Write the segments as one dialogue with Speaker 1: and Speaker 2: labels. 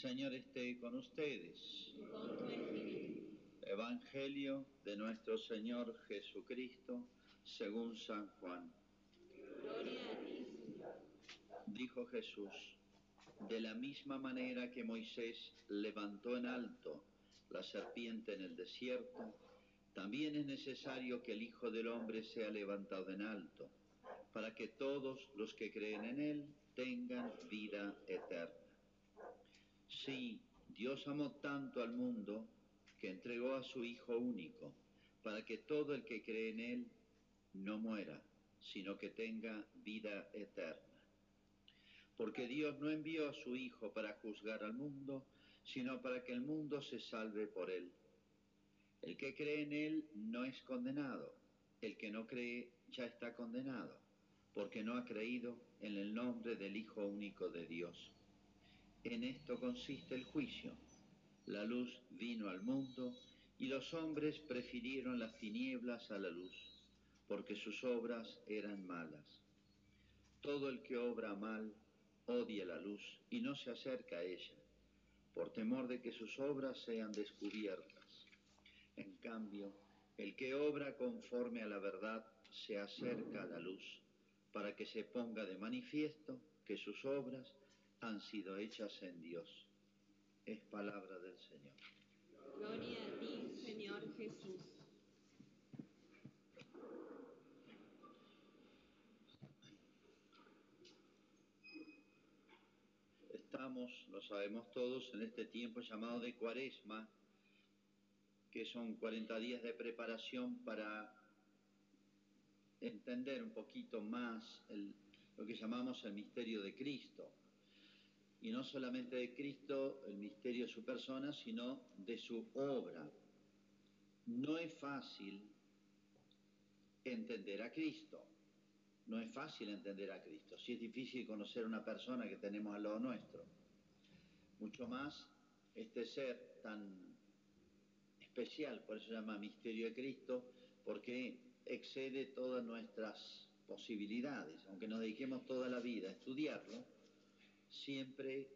Speaker 1: Señor esté con ustedes. Evangelio de nuestro Señor Jesucristo según San Juan.
Speaker 2: Gloria a ti.
Speaker 1: Dijo Jesús, de la misma manera que Moisés levantó en alto la serpiente en el desierto, también es necesario que el Hijo del Hombre sea levantado en alto, para que todos los que creen en Él tengan vida eterna. Sí, Dios amó tanto al mundo que entregó a su Hijo único, para que todo el que cree en Él no muera, sino que tenga vida eterna. Porque Dios no envió a su Hijo para juzgar al mundo, sino para que el mundo se salve por Él. El que cree en Él no es condenado, el que no cree ya está condenado, porque no ha creído en el nombre del Hijo único de Dios. En esto consiste el juicio. La luz vino al mundo y los hombres prefirieron las tinieblas a la luz, porque sus obras eran malas. Todo el que obra mal odia la luz y no se acerca a ella, por temor de que sus obras sean descubiertas. En cambio, el que obra conforme a la verdad se acerca a la luz, para que se ponga de manifiesto que sus obras han sido hechas en Dios. Es palabra del Señor.
Speaker 2: Gloria a ti, Señor Jesús.
Speaker 1: Estamos, lo sabemos todos, en este tiempo llamado de cuaresma, que son 40 días de preparación para entender un poquito más el- lo que llamamos el misterio de Cristo. Y no solamente de Cristo, el misterio de su persona, sino de su obra. No es fácil entender a Cristo. No es fácil entender a Cristo. Si es difícil conocer una persona que tenemos al lado nuestro. Mucho más este ser tan especial, por eso se llama misterio de Cristo, porque excede todas nuestras posibilidades. Aunque nos dediquemos toda la vida a estudiarlo, siempre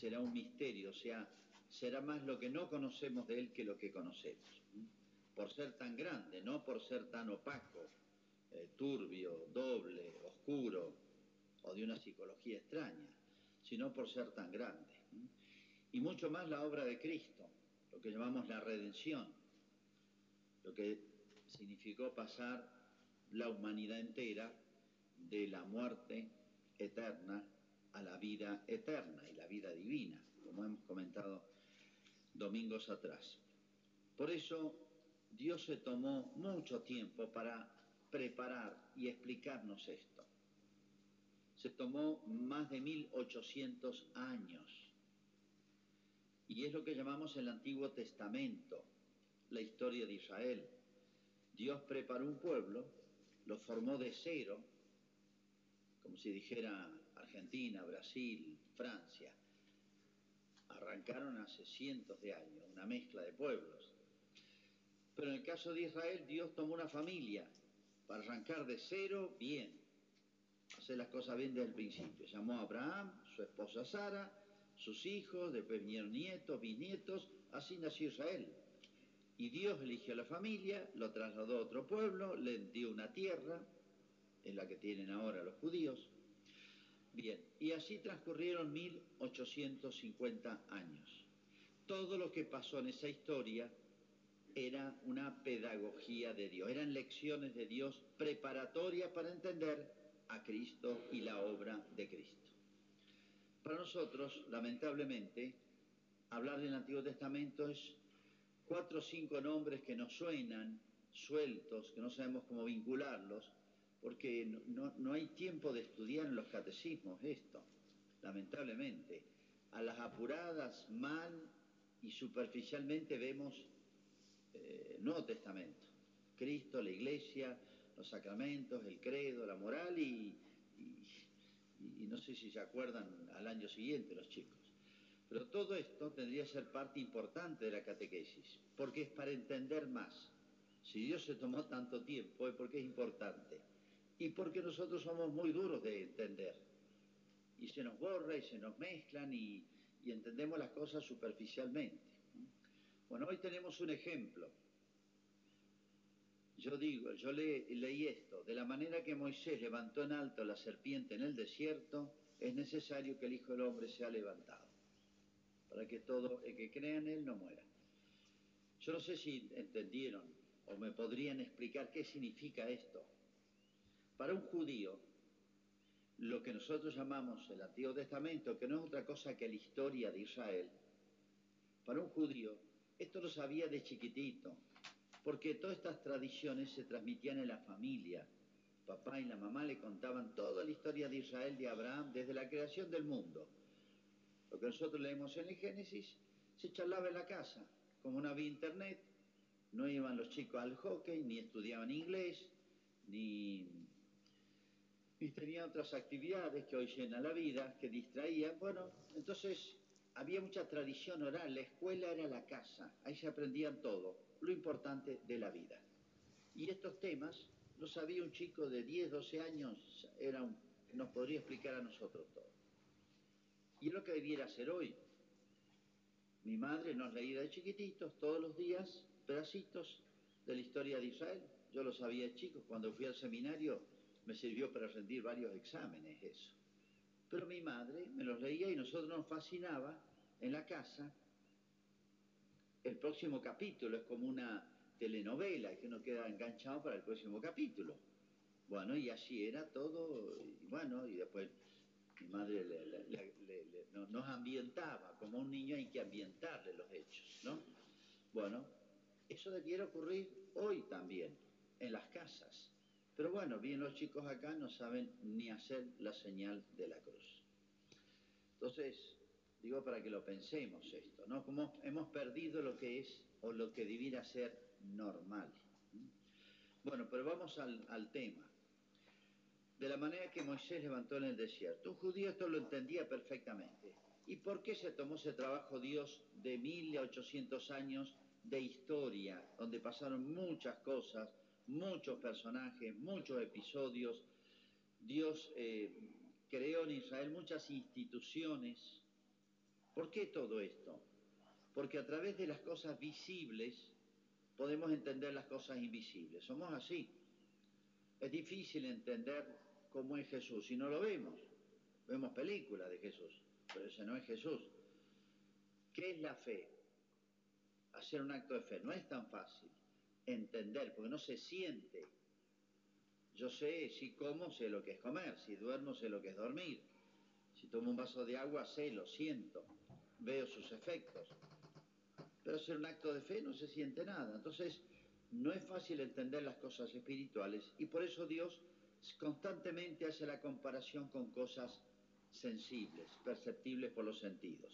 Speaker 1: será un misterio, o sea, será más lo que no conocemos de él que lo que conocemos. Por ser tan grande, no por ser tan opaco, eh, turbio, doble, oscuro o de una psicología extraña, sino por ser tan grande. Y mucho más la obra de Cristo, lo que llamamos la redención, lo que significó pasar la humanidad entera de la muerte eterna a la vida eterna y la vida divina, como hemos comentado domingos atrás. Por eso Dios se tomó mucho tiempo para preparar y explicarnos esto. Se tomó más de 1800 años. Y es lo que llamamos el Antiguo Testamento, la historia de Israel. Dios preparó un pueblo, lo formó de cero, como si dijera Argentina, Brasil, Francia. Arrancaron hace cientos de años, una mezcla de pueblos. Pero en el caso de Israel, Dios tomó una familia para arrancar de cero bien, hacer las cosas bien desde el principio. Llamó a Abraham, su esposa Sara, sus hijos, después vinieron nietos, bisnietos, así nació Israel. Y Dios eligió a la familia, lo trasladó a otro pueblo, le dio una tierra, en la que tienen ahora los judíos. Bien, y así transcurrieron 1850 años. Todo lo que pasó en esa historia era una pedagogía de Dios, eran lecciones de Dios preparatorias para entender a Cristo y la obra de Cristo. Para nosotros, lamentablemente, hablar del Antiguo Testamento es cuatro o cinco nombres que nos suenan sueltos, que no sabemos cómo vincularlos, porque no, hay tiempo de estudiar en los catecismos esto, lamentablemente. A las apuradas, mal y superficialmente vemos eh, Nuevo Testamento, Cristo, la Iglesia, los sacramentos, el credo, la moral y, y, y no sé si se acuerdan al año siguiente los chicos. Pero todo esto tendría que ser parte importante de la catequesis, porque es para entender más. Si Dios se tomó tanto tiempo es porque es importante y porque nosotros somos muy duros de entender. Y se nos borra y se nos mezclan y, entendemos las cosas superficialmente. Bueno, hoy tenemos un ejemplo. Yo digo, yo le, leí esto, de la manera que Moisés levantó en alto la serpiente en el desierto, es necesario que el Hijo del Hombre sea levantado, para que todo el que crea en él no muera. Yo no sé si entendieron o me podrían explicar qué significa esto. Para un judío, lo que nosotros llamamos el Antiguo Testamento, que no es otra cosa que la historia de Israel, para un judío, esto lo sabía de chiquitito, porque todas estas tradiciones se transmitían en la familia. Papá y la mamá le contaban toda la historia de Israel, de Abraham, desde la creación del mundo. Lo que nosotros leemos en el Génesis se charlaba en la casa. Como no había internet, no iban los chicos al hockey, ni estudiaban inglés, ni y tenía otras actividades que hoy llenan la vida, que distraían. Bueno, entonces había mucha tradición oral, la escuela era la casa, ahí se aprendían todo, lo importante de la vida. Y estos temas los sabía un chico de 10, 12 años, era nos podría explicar a nosotros todo. Y es lo que debiera hacer hoy. Mi madre nos leía de chiquititos todos los días pedacitos de la historia de Israel. Yo lo sabía chico, cuando fui al seminario me sirvió para rendir varios exámenes eso. Pero mi madre me los leía y nosotros nos fascinaba en la casa. El próximo capítulo es como una telenovela que uno queda enganchado para el próximo capítulo. Bueno, y así era todo, y bueno, y después mi madre nos ambientaba, como un niño hay que ambientarle los hechos, ¿no? Bueno, eso debiera ocurrir hoy también, en las casas. Pero bueno, bien los chicos acá no saben ni hacer la señal de la cruz. Entonces, digo para que lo pensemos esto, ¿no? Como hemos perdido lo que es o lo que debiera ser normal. Bueno, pero vamos al, al tema. De la manera que Moisés levantó en el desierto. Un judío esto lo entendía perfectamente. ¿Y por qué se tomó ese trabajo Dios de 1800 años de historia, donde pasaron muchas cosas, muchos personajes, muchos episodios. Dios eh, creó en Israel muchas instituciones. ¿Por qué todo esto? Porque a través de las cosas visibles podemos entender las cosas invisibles. Somos así. Es difícil entender cómo es Jesús si no lo vemos. Vemos películas de Jesús, pero ese no es Jesús. ¿Qué es la fe? Hacer un acto de fe no es tan fácil entender, porque no se siente. Yo sé, si como, sé lo que es comer, si duermo, sé lo que es dormir. Si tomo un vaso de agua, sé, lo siento, veo sus efectos. Pero hacer un acto de fe no se siente nada. Entonces, no es fácil entender las cosas espirituales y por eso Dios constantemente hace la comparación con cosas sensibles, perceptibles por los sentidos.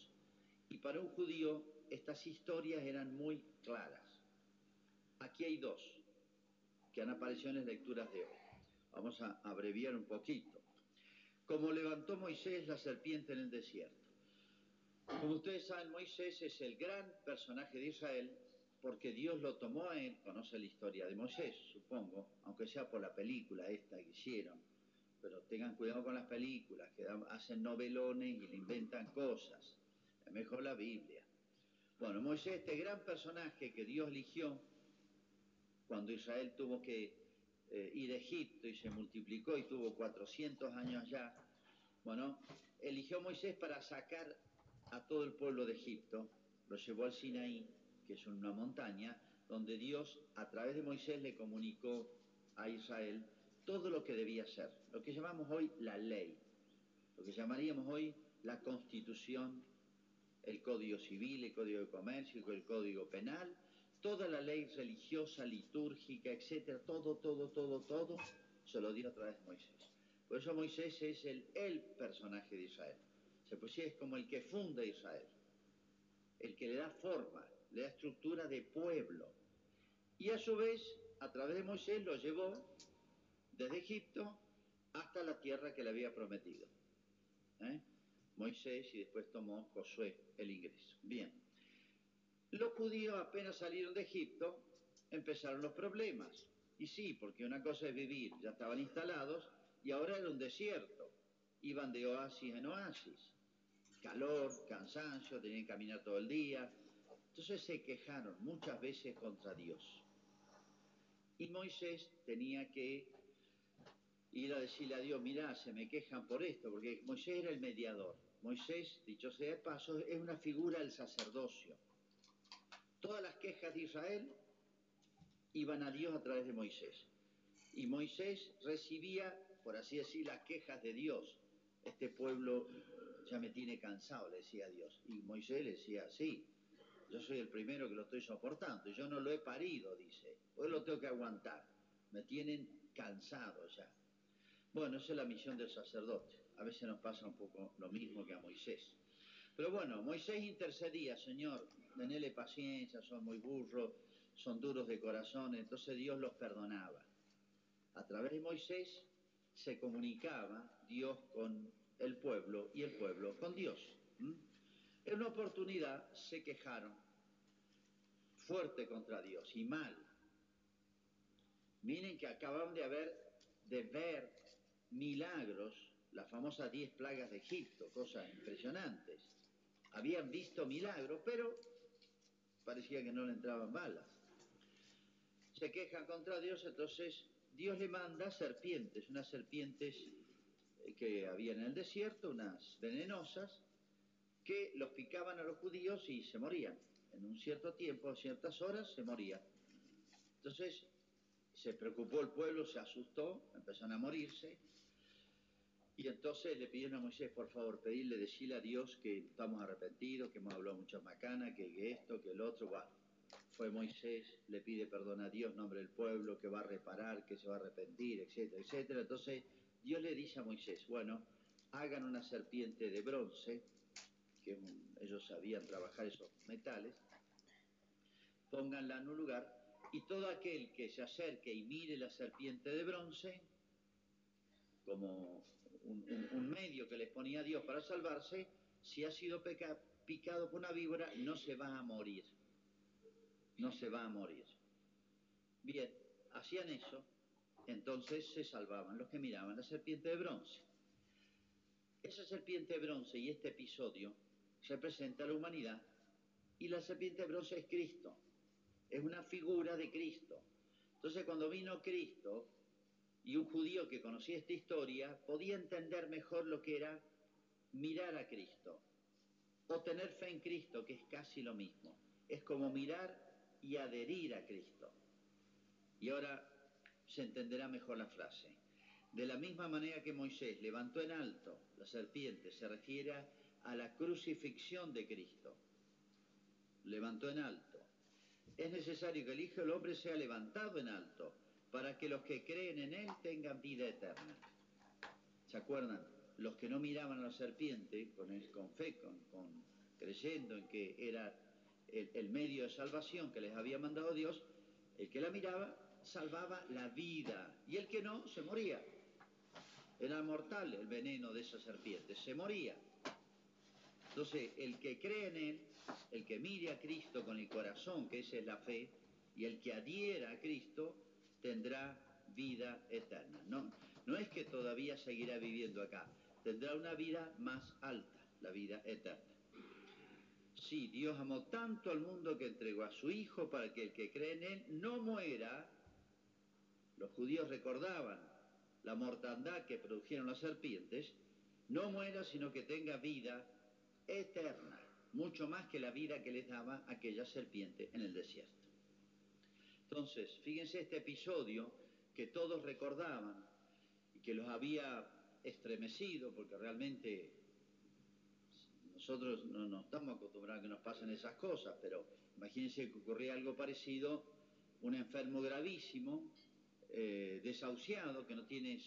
Speaker 1: Y para un judío estas historias eran muy claras. Aquí hay dos que han aparecido en las lecturas de hoy. Vamos a abreviar un poquito. Como levantó Moisés la serpiente en el desierto. Como ustedes saben, Moisés es el gran personaje de Israel porque Dios lo tomó a él, conoce la historia de Moisés, supongo, aunque sea por la película esta que hicieron, pero tengan cuidado con las películas, que hacen novelones y le inventan cosas. Es mejor la Biblia. Bueno, Moisés, este gran personaje que Dios eligió, cuando Israel tuvo que eh, ir a Egipto y se multiplicó y tuvo 400 años ya, bueno, eligió Moisés para sacar a todo el pueblo de Egipto, lo llevó al Sinaí, que es una montaña, donde Dios a través de Moisés le comunicó a Israel todo lo que debía ser, lo que llamamos hoy la ley, lo que llamaríamos hoy la constitución, el código civil, el código de comercio, el código penal, toda la ley religiosa, litúrgica, etcétera, todo, todo, todo, todo, se lo dio a través de Moisés. Por eso Moisés es el, el personaje de Israel. Se pues es como el que funda Israel, el que le da forma, le da estructura de pueblo. Y a su vez, a través de Moisés lo llevó desde Egipto hasta la tierra que le había prometido. ¿eh? Moisés y después tomó Josué el ingreso. Bien. Los judíos apenas salieron de Egipto, empezaron los problemas. Y sí, porque una cosa es vivir, ya estaban instalados y ahora era un desierto. Iban de oasis en oasis. calor, cansancio, tenían que caminar todo el día. Entonces se quejaron muchas veces contra Dios. Y Moisés tenía que ir a decirle a Dios, mirá, se me quejan por esto, porque Moisés era el mediador. Moisés, dicho sea de paso, es una figura del sacerdocio. Todas las quejas de Israel iban a Dios a través de Moisés. Y Moisés recibía, por así decir, las quejas de Dios. Este pueblo ya me tiene cansado, le decía Dios. Y Moisés le decía, sí, yo soy el primero que lo estoy soportando. Yo no lo he parido, dice. Hoy lo tengo que aguantar. Me tienen cansado ya. Bueno, esa es la misión del sacerdote. A veces nos pasa un poco lo mismo que a Moisés. Pero bueno, Moisés intercedía, Señor, tenele paciencia, son muy burros, son duros de corazón, entonces Dios los perdonaba. A través de Moisés se comunicaba Dios con el pueblo y el pueblo con Dios. En una oportunidad se quejaron fuerte contra Dios y mal. Miren que acaban de haber de ver milagros, las famosas diez plagas de Egipto, cosas impresionantes. Habían visto milagros, pero parecía que no le entraban balas. Se quejan contra Dios, entonces Dios le manda serpientes, unas serpientes que había en el desierto, unas venenosas, que los picaban a los judíos y se morían. En un cierto tiempo, a ciertas horas, se morían. Entonces se preocupó el pueblo, se asustó, empezaron a morirse. Y entonces le pidieron a Moisés, por favor, pedirle, decirle a Dios que estamos arrepentidos, que hemos hablado muchas macanas, que esto, que el otro. Bueno, fue Moisés, le pide perdón a Dios, nombre del pueblo, que va a reparar, que se va a arrepentir, etcétera, etcétera. Entonces Dios le dice a Moisés, bueno, hagan una serpiente de bronce, que ellos sabían trabajar esos metales, pónganla en un lugar y todo aquel que se acerque y mire la serpiente de bronce, como un, medio que les ponía Dios para salvarse, si ha sido picado por una víbora, no se va a morir. No se va a morir. Bien, hacían eso, entonces se salvaban los que miraban la serpiente de bronce. Esa serpiente de bronce y este episodio representa a la humanidad y la serpiente de bronce es Cristo, es una figura de Cristo. Entonces cuando vino Cristo y un judío que conocía esta historia podía entender mejor lo que era mirar a Cristo o tener fe en Cristo, que es casi lo mismo. Es como mirar y adherir a Cristo. Y ahora se entenderá mejor la frase. De la misma manera que Moisés levantó en alto la serpiente, se refiere a la crucifixión de Cristo. Levantó en alto. Es necesario que el Hijo del Hombre sea levantado en alto para que los que creen en Él tengan vida eterna. ¿Se acuerdan? Los que no miraban a la serpiente con, el, con fe, con, creyendo en que era el, el medio de salvación que les había mandado Dios, el que la miraba salvaba la vida y el que no se moría. Era mortal el veneno de esa serpiente, se moría. Entonces, el que cree en Él, el que mire a Cristo con el corazón, que esa es la fe, y el que adhiera a Cristo, tendrá vida eterna. No, no es que todavía seguirá viviendo acá, tendrá una vida más alta, la vida eterna. Sí, Dios amó tanto al mundo que entregó a su Hijo para que el que cree en Él no muera. Los judíos recordaban la mortandad que produjeron las serpientes, no muera, sino que tenga vida eterna, mucho más que la vida que les daba aquella serpiente en el desierto. Entonces, fíjense este episodio que todos recordaban y que los había estremecido, porque realmente nosotros no, no estamos acostumbrados a que nos pasen esas cosas, pero imagínense que ocurría algo parecido, un enfermo gravísimo, eh, desahuciado, que no tiene,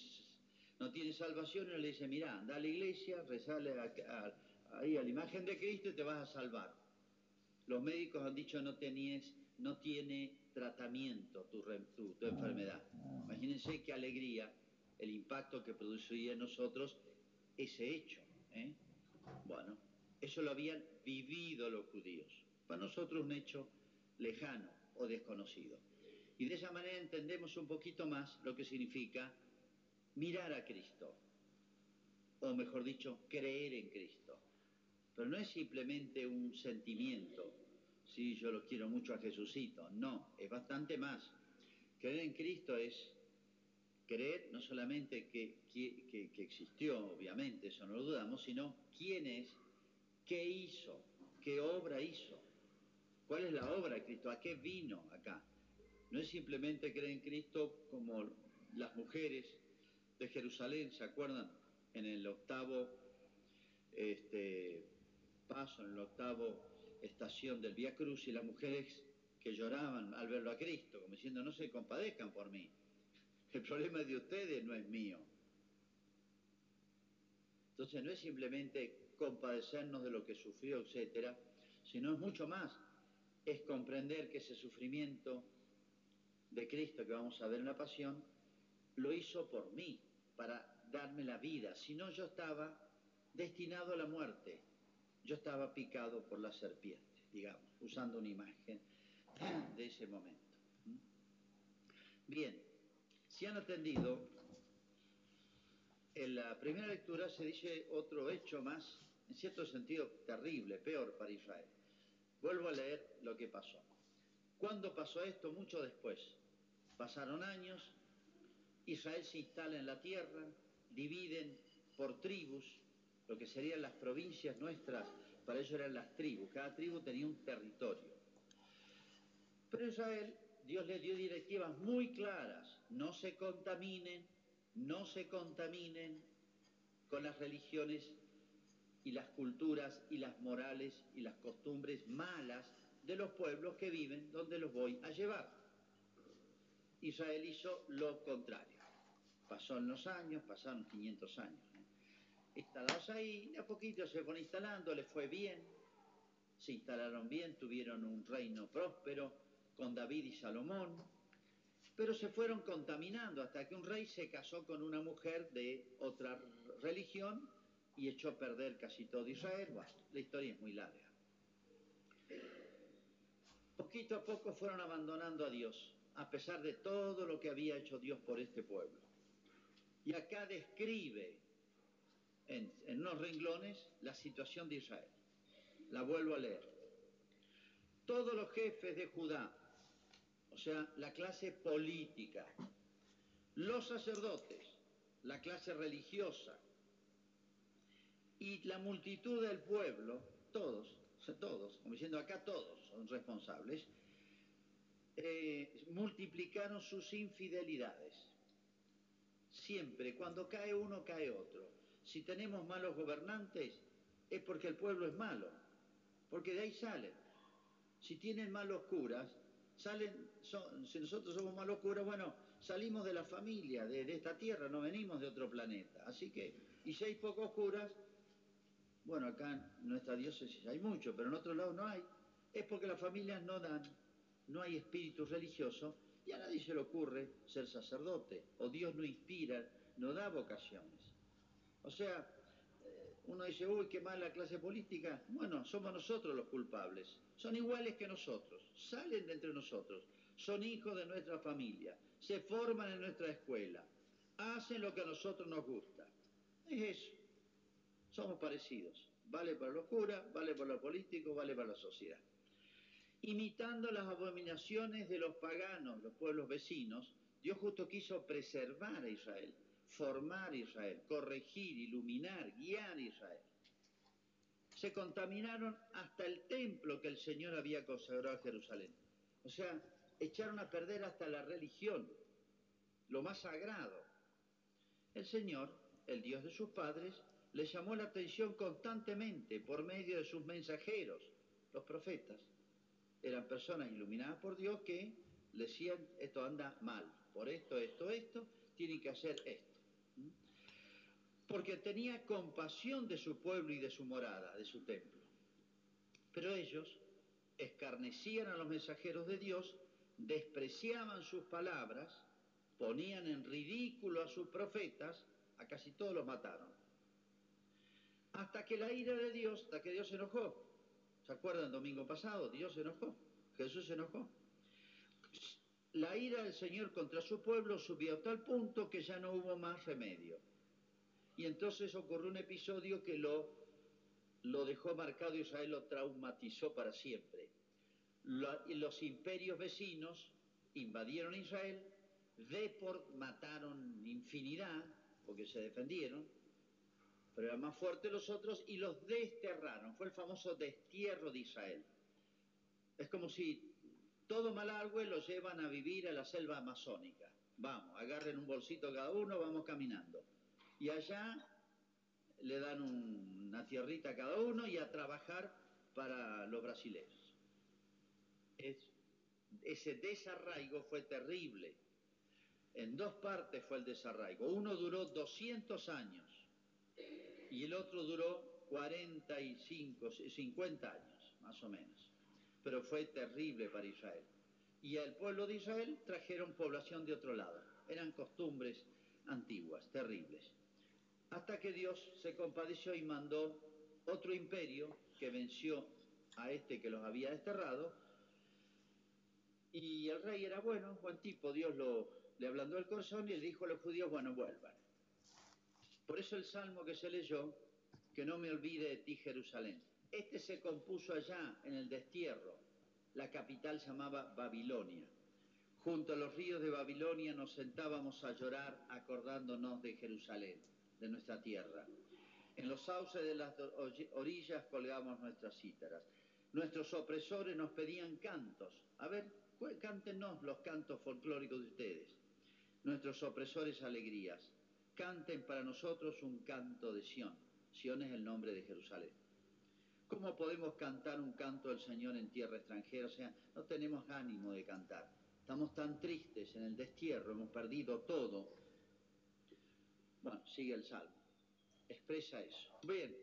Speaker 1: no tiene salvación, y le dice, mira, anda a la iglesia, rezale a, a, ahí a la imagen de Cristo y te vas a salvar. Los médicos han dicho no tenías, no tiene tratamiento tu, enfermedad. Imagínense qué alegría el impacto que produciría en nosotros ese hecho. ¿eh? Bueno, eso lo habían vivido los judíos. Para nosotros un hecho lejano o desconocido. Y de esa manera entendemos un poquito más lo que significa mirar a Cristo, o mejor dicho, creer en Cristo. Pero no es simplemente un sentimiento, sí, yo lo quiero mucho a Jesucito, no, es bastante más. Creer en Cristo es creer no solamente que, que, que existió, obviamente, eso no lo dudamos, sino quién es, qué hizo, qué obra hizo, cuál es la obra de Cristo, a qué vino acá. No es simplemente creer en Cristo como las mujeres de Jerusalén, ¿se acuerdan? En el octavo este, paso, en el octavo estación del Vía Cruz, y las mujeres que lloraban al verlo a Cristo, como diciendo, no se compadezcan por mí. El problema es de ustedes, no es mío. Entonces no es simplemente compadecernos de lo que sufrió, etcétera, sino es mucho más. Es comprender que ese sufrimiento de Cristo que vamos a ver en la pasión, lo hizo por mí, para darme la vida. Si no, yo estaba destinado a la muerte. Yo estaba picado por la serpiente, digamos, usando una imagen de ese momento. Bien, si han atendido, en la primera lectura se dice otro hecho más, en cierto sentido terrible, peor para Israel. Vuelvo a leer lo que pasó. ¿Cuándo pasó esto? Mucho después. Pasaron años, Israel se instala en la tierra, dividen por tribus, lo que serían las provincias nuestras, para ello eran las tribus, cada tribu tenía un territorio. Pero Israel, Dios le dio directivas muy claras, no se contaminen, no se contaminen con las religiones y las culturas y las morales y las costumbres malas de los pueblos que viven donde los voy a llevar. Israel hizo lo contrario. Pasó en los años, pasaron 500 años. Instalados ahí, de a poquito se fueron instalando, les fue bien, se instalaron bien, tuvieron un reino próspero con David y Salomón, pero se fueron contaminando hasta que un rey se casó con una mujer de otra religión y echó a perder casi todo Israel. Bueno, la historia es muy larga. Poquito a poco fueron abandonando a Dios a pesar de todo lo que había hecho Dios por este pueblo. Y acá describe en, unos renglones la situación de Israel. La vuelvo a leer. Todos los jefes de Judá, o sea, la clase política, los sacerdotes, la clase religiosa y la multitud del pueblo, todos, todos, como diciendo acá todos son responsables, eh, multiplicaron sus infidelidades. Siempre, cuando cae uno, cae otro. Si tenemos malos gobernantes, es porque el pueblo es malo, porque de ahí salen. Si tienen malos curas, salen, si nosotros somos malos curas, bueno, salimos de la familia, de, esta tierra, no venimos de otro planeta. Así que, y si hay pocos curas, bueno, acá en nuestra diócesis hay mucho, pero en otros lados no hay, es porque las familias no dan no hay espíritu religioso y a nadie se le ocurre ser sacerdote, o Dios no inspira, no da vocaciones. O sea, uno dice, uy, qué mala clase política. Bueno, somos nosotros los culpables. Son iguales que nosotros, salen de entre nosotros, son hijos de nuestra familia, se forman en nuestra escuela, hacen lo que a nosotros nos gusta. Es eso. Somos parecidos. Vale para los curas, vale para los políticos, vale para la sociedad imitando las abominaciones de los paganos, los pueblos vecinos, Dios justo quiso preservar a Israel, formar Israel, corregir, iluminar, guiar Israel. Se contaminaron hasta el templo que el Señor había consagrado a Jerusalén. O sea, echaron a perder hasta la religión, lo más sagrado. El Señor, el Dios de sus padres, les llamó la atención constantemente por medio de sus mensajeros, los profetas eran personas iluminadas por Dios que le decían, esto anda mal, por esto, esto, esto, tienen que hacer esto. Porque tenía compasión de su pueblo y de su morada, de su templo. Pero ellos escarnecían a los mensajeros de Dios, despreciaban sus palabras, ponían en ridículo a sus profetas, a casi todos los mataron. Hasta que la ira de Dios, hasta que Dios se enojó, ¿Se acuerdan domingo pasado? Dios se enojó, Jesús se enojó. La ira del Señor contra su pueblo subió a tal punto que ya no hubo más remedio. Y entonces ocurrió un episodio que lo lo dejó marcado Israel, lo traumatizó para siempre. Los imperios vecinos invadieron Israel, deport, mataron infinidad, porque se defendieron, pero eran más fuertes los otros, y los desterraron. Fue el famoso destierro de Israel. Es como si todo Malargüe lo llevan a vivir a la selva amazónica. Vamos, agarren un bolsito cada uno, vamos caminando. Y allá le dan un- una tierrita a cada uno y a trabajar para los brasileños. Es- ese desarraigo fue terrible. En dos partes fue el desarraigo. Uno duró 200 años y el otro duró 45, 50 años, más o menos. Pero fue terrible para Israel. Y al pueblo de Israel trajeron población de otro lado. Eran costumbres antiguas, terribles. Hasta que Dios se compadeció y mandó otro imperio que venció a este que los había desterrado. Y el rey era bueno, buen tipo. Dios le ablandó el corazón y le dijo a los judíos, bueno, vuelvan. Por eso el salmo que se leyó, que no me olvide de ti Jerusalén. Este se compuso allá en el destierro. La capital llamaba Babilonia. Junto a los ríos de Babilonia nos sentábamos a llorar acordándonos de Jerusalén, de nuestra tierra. En los sauces de las orillas colgamos nuestras cítaras. Nuestros opresores nos pedían cantos. A ver, cántenos los cantos folclóricos de ustedes. Nuestros opresores alegrías. Canten para nosotros un canto de Sión. Sión es el nombre de Jerusalén. ¿Cómo podemos cantar un canto del Señor en tierra extranjera? O sea, no tenemos ánimo de cantar. Estamos tan tristes en el destierro, hemos perdido todo. Bueno, sigue el salmo. Expresa eso. Bien,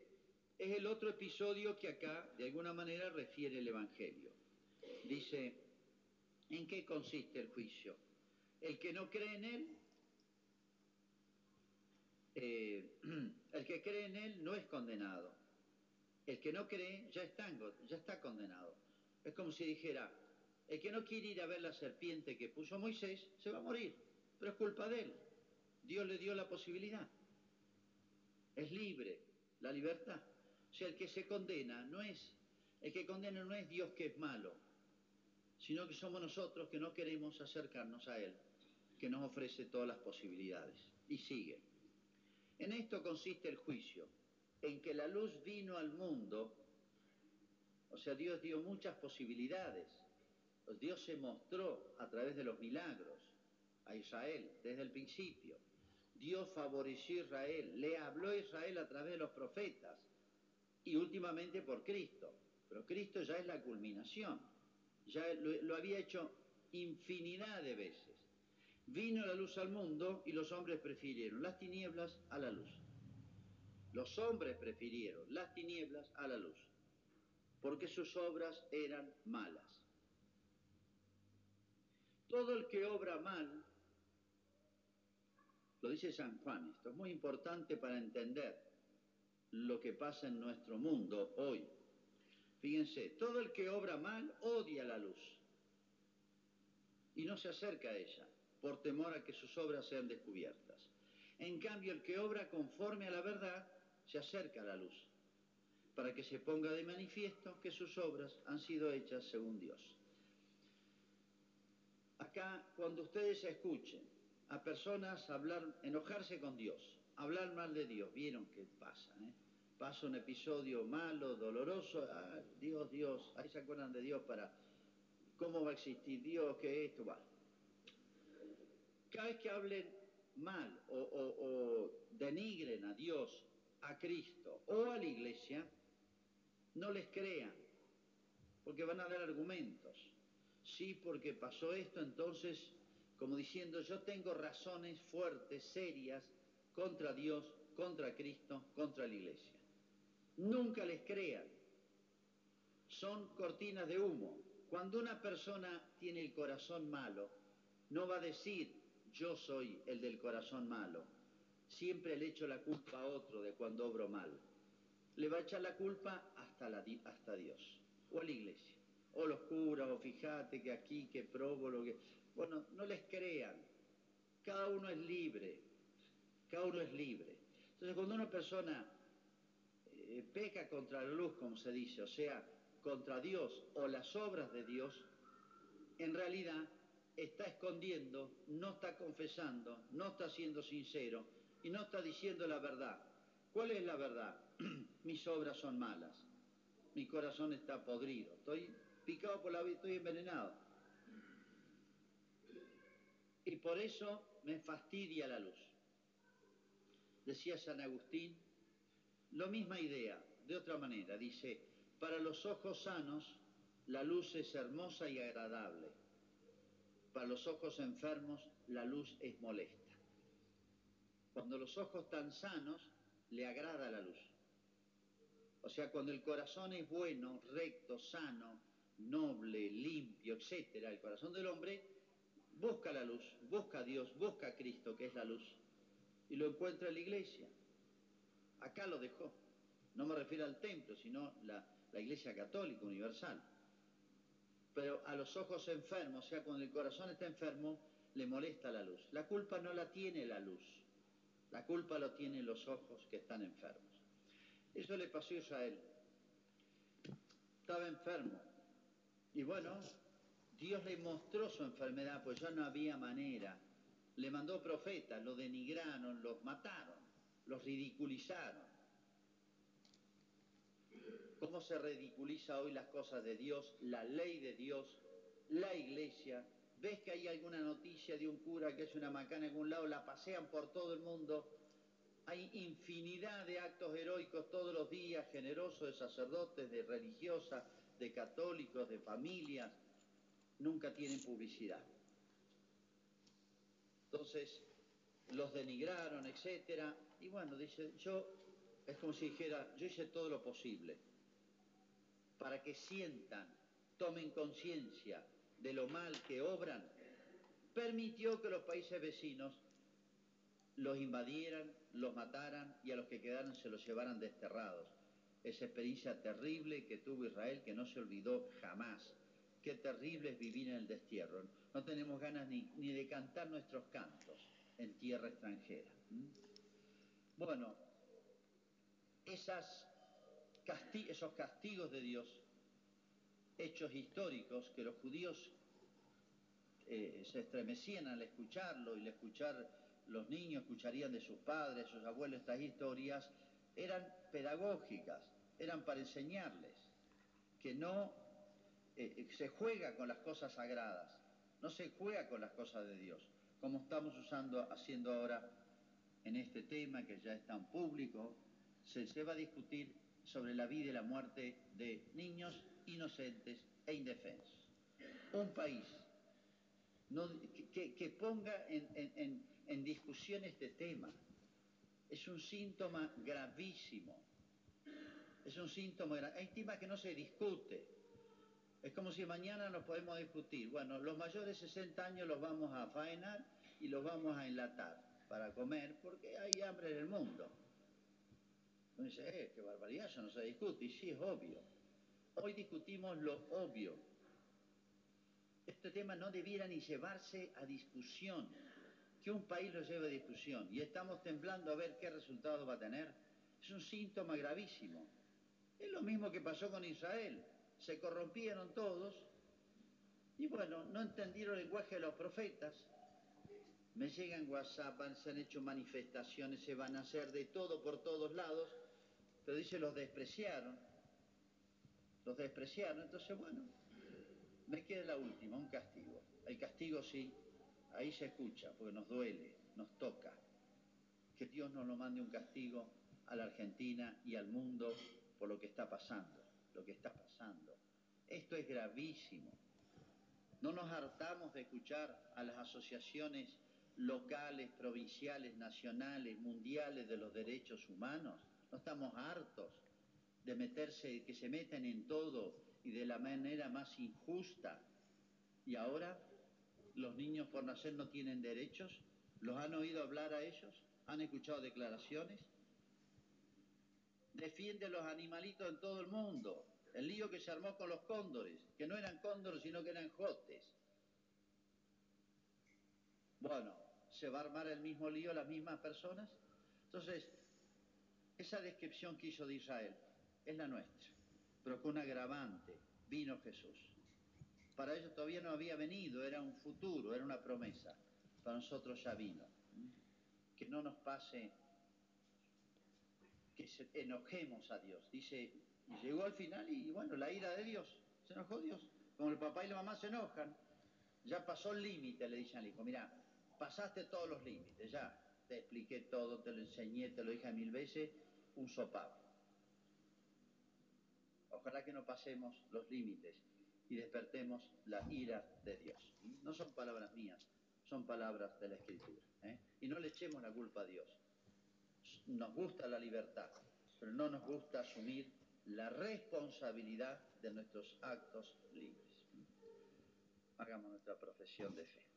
Speaker 1: es el otro episodio que acá, de alguna manera, refiere el Evangelio. Dice, ¿en qué consiste el juicio? El que no cree en él, eh, el que cree en él no es condenado. El que no cree ya está, condenado. Es como si dijera, el que no quiere ir a ver la serpiente que puso Moisés, se va a morir, pero es culpa de él. Dios le dio la posibilidad. Es libre, la libertad. O sea, el que se condena no es, el que condena no es Dios que es malo, sino que somos nosotros que no queremos acercarnos a Él, que nos ofrece todas las posibilidades. Y sigue. En esto consiste el juicio, en que la luz vino al mundo, o sea, Dios dio muchas posibilidades. Dios se mostró a través de los milagros a Israel desde el principio. Dios favoreció a Israel, le habló a Israel a través de los profetas y últimamente por Cristo. Pero Cristo ya es la culminación, ya lo, lo había hecho infinidad de veces. Vino la luz al mundo y los hombres prefirieron las tinieblas a la luz. Los hombres prefirieron las tinieblas a la luz, porque sus obras eran malas. Todo el que obra mal, lo dice San Juan, esto es muy importante para entender lo que pasa en nuestro mundo hoy. Fíjense, todo el que obra mal odia la luz y no se acerca a ella por temor a que sus obras sean descubiertas. En cambio, el que obra conforme a la verdad se acerca a la luz para que se ponga de manifiesto que sus obras han sido hechas según Dios. Acá, cuando ustedes escuchen a personas hablar, enojarse con Dios, hablar mal de Dios, vieron qué pasa, ¿eh? Pasa un episodio malo, doloroso, ah, Dios, Dios, ahí se acuerdan de Dios para cómo va a existir Dios, que esto, va. Cada vez que hablen mal o denigren a Dios, a Cristo o a la iglesia, no les crean, porque van a dar argumentos. Sí, porque pasó esto, entonces, como diciendo, yo tengo razones fuertes, serias, contra Dios, contra Cristo, contra la iglesia. Nunca les crean. Son cortinas de humo. Cuando una persona tiene el corazón malo, no va a decir, yo soy el del corazón malo. Siempre le echo la culpa a otro de cuando obro mal. Le va a echar la culpa hasta, hasta Dios o a la iglesia. O los curas, o fíjate que aquí, que probo, lo que... Bueno, no les crean. Cada uno es libre. Cada uno es libre. Entonces, cuando una persona eh, peca contra la luz, como se dice, o sea, contra Dios o las obras de Dios, en realidad está escondiendo, no está confesando, no está siendo sincero y no está diciendo la verdad. ¿Cuál es la verdad? Mis obras son malas, mi corazón está podrido, estoy picado por la vida, estoy envenenado. Y por eso me fastidia la luz. Decía San Agustín, lo misma idea, de otra manera, dice, para los ojos sanos la luz es hermosa y agradable. Para los ojos enfermos la luz es molesta. Cuando los ojos están sanos, le agrada la luz. O sea, cuando el corazón es bueno, recto, sano, noble, limpio, etcétera, el corazón del hombre busca la luz, busca a Dios, busca a Cristo, que es la luz, y lo encuentra en la iglesia. Acá lo dejó. No me refiero al templo, sino la, la iglesia católica universal. Pero a los ojos enfermos, o sea, cuando el corazón está enfermo, le molesta la luz. La culpa no la tiene la luz, la culpa lo tienen los ojos que están enfermos. Eso le pasó a Israel. Estaba enfermo. Y bueno, Dios le mostró su enfermedad, pues ya no había manera. Le mandó profetas, lo denigraron, los mataron, los ridiculizaron. ¿Cómo se ridiculiza hoy las cosas de Dios, la ley de Dios, la iglesia? ¿Ves que hay alguna noticia de un cura que hace una macana en algún lado? La pasean por todo el mundo. Hay infinidad de actos heroicos todos los días, generosos de sacerdotes, de religiosas, de católicos, de familias. Nunca tienen publicidad. Entonces, los denigraron, etcétera. Y bueno, dice, yo, es como si dijera, yo hice todo lo posible para que sientan, tomen conciencia de lo mal que obran, permitió que los países vecinos los invadieran, los mataran y a los que quedaran se los llevaran desterrados. Esa experiencia terrible que tuvo Israel que no se olvidó jamás. Qué terrible es vivir en el destierro. No tenemos ganas ni, ni de cantar nuestros cantos en tierra extranjera. Bueno, esas esos castigos de Dios, hechos históricos que los judíos eh, se estremecían al escucharlo y al escuchar los niños escucharían de sus padres, sus abuelos estas historias, eran pedagógicas, eran para enseñarles que no eh, se juega con las cosas sagradas, no se juega con las cosas de Dios, como estamos usando, haciendo ahora en este tema que ya es tan público, se, se va a discutir sobre la vida y la muerte de niños inocentes e indefensos. Un país que, ponga en, discusión este tema es un síntoma gravísimo. Es un síntoma, hay temas que no se discute. Es como si mañana nos podemos discutir. Bueno, los mayores de 60 años los vamos a faenar y los vamos a enlatar para comer porque hay hambre en el mundo. Uno dice, eh, qué barbaridad, eso no se discute. Y sí, es obvio. Hoy discutimos lo obvio. Este tema no debiera ni llevarse a discusión. Que un país lo lleve a discusión. Y estamos temblando a ver qué resultado va a tener. Es un síntoma gravísimo. Es lo mismo que pasó con Israel. Se corrompieron todos. Y bueno, no entendieron el lenguaje de los profetas. Me llegan WhatsApp, se han hecho manifestaciones, se van a hacer de todo por todos lados pero dice, los despreciaron. Los despreciaron. Entonces, bueno, me queda la última, un castigo. El castigo sí, ahí se escucha, porque nos duele, nos toca. Que Dios nos lo mande un castigo a la Argentina y al mundo por lo que está pasando, lo que está pasando. Esto es gravísimo. No nos hartamos de escuchar a las asociaciones locales, provinciales, nacionales, mundiales de los derechos humanos no estamos hartos de meterse, que se meten en todo y de la manera más injusta. Y ahora los niños por nacer no tienen derechos. ¿Los han oído hablar a ellos? ¿Han escuchado declaraciones? Defiende los animalitos en todo el mundo. El lío que se armó con los cóndores, que no eran cóndores, sino que eran jotes. Bueno, ¿se va a armar el mismo lío las mismas personas? Entonces, Esa descripción que hizo de Israel es la nuestra, pero con un agravante, vino Jesús. Para ellos todavía no había venido, era un futuro, era una promesa. Para nosotros ya vino. Que no nos pase que enojemos a Dios. Dice, y llegó al final y bueno, la ira de Dios, se enojó Dios. Como el papá y la mamá se enojan, ya pasó el límite, le dicen al hijo, mira, pasaste todos los límites, ya, te expliqué todo, te lo enseñé, te lo dije mil veces, un sopapo. Ojalá que no pasemos los límites y despertemos la ira de Dios. No son palabras mías, son palabras de la Escritura. ¿eh? Y no le echemos la culpa a Dios. Nos gusta la libertad, pero no nos gusta asumir la responsabilidad de nuestros actos libres. Hagamos nuestra profesión de fe.